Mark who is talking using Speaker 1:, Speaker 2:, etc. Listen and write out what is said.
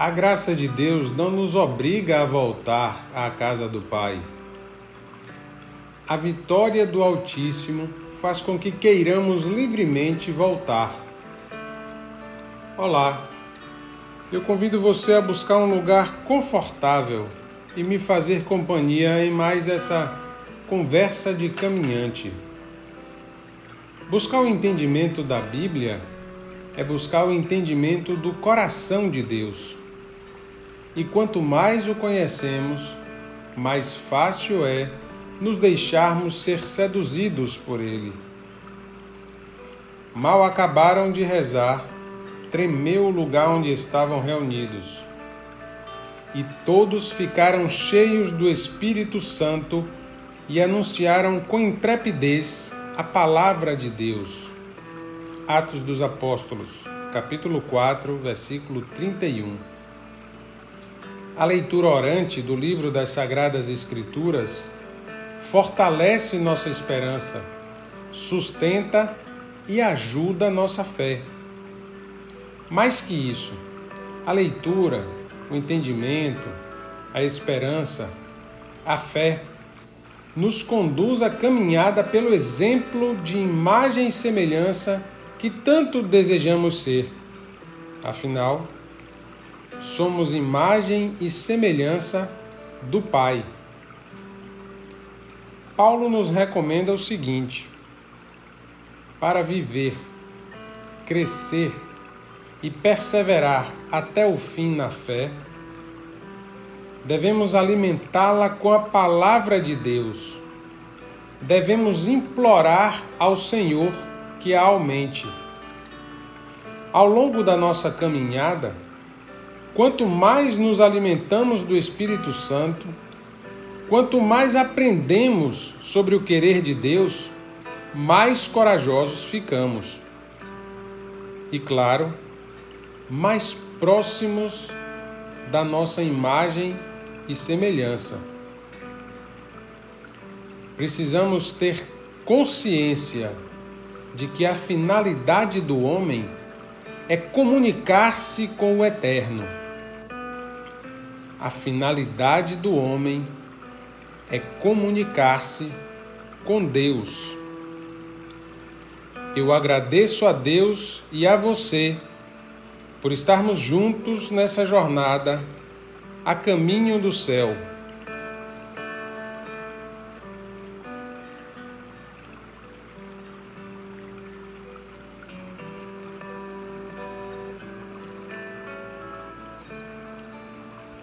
Speaker 1: A graça de Deus não nos obriga a voltar à casa do Pai. A vitória do Altíssimo faz com que queiramos livremente voltar. Olá, eu convido você a buscar um lugar confortável e me fazer companhia em mais essa conversa de caminhante. Buscar o entendimento da Bíblia é buscar o entendimento do coração de Deus. E quanto mais o conhecemos, mais fácil é nos deixarmos ser seduzidos por ele. Mal acabaram de rezar, tremeu o lugar onde estavam reunidos. E todos ficaram cheios do Espírito Santo e anunciaram com intrepidez a palavra de Deus. Atos dos Apóstolos, capítulo 4, versículo 31. A leitura orante do livro das Sagradas Escrituras fortalece nossa esperança, sustenta e ajuda nossa fé. Mais que isso, a leitura, o entendimento, a esperança, a fé nos conduz à caminhada pelo exemplo de imagem e semelhança que tanto desejamos ser. Afinal, somos imagem e semelhança do Pai. Paulo nos recomenda o seguinte: para viver, crescer e perseverar até o fim na fé, devemos alimentá-la com a palavra de Deus. Devemos implorar ao Senhor que a aumente. Ao longo da nossa caminhada, quanto mais nos alimentamos do Espírito Santo, quanto mais aprendemos sobre o querer de Deus, mais corajosos ficamos. E claro, mais próximos da nossa imagem e semelhança. Precisamos ter consciência de que a finalidade do homem é comunicar-se com o Eterno. A finalidade do homem é comunicar-se com Deus. Eu agradeço a Deus e a você por estarmos juntos nessa jornada a caminho do céu.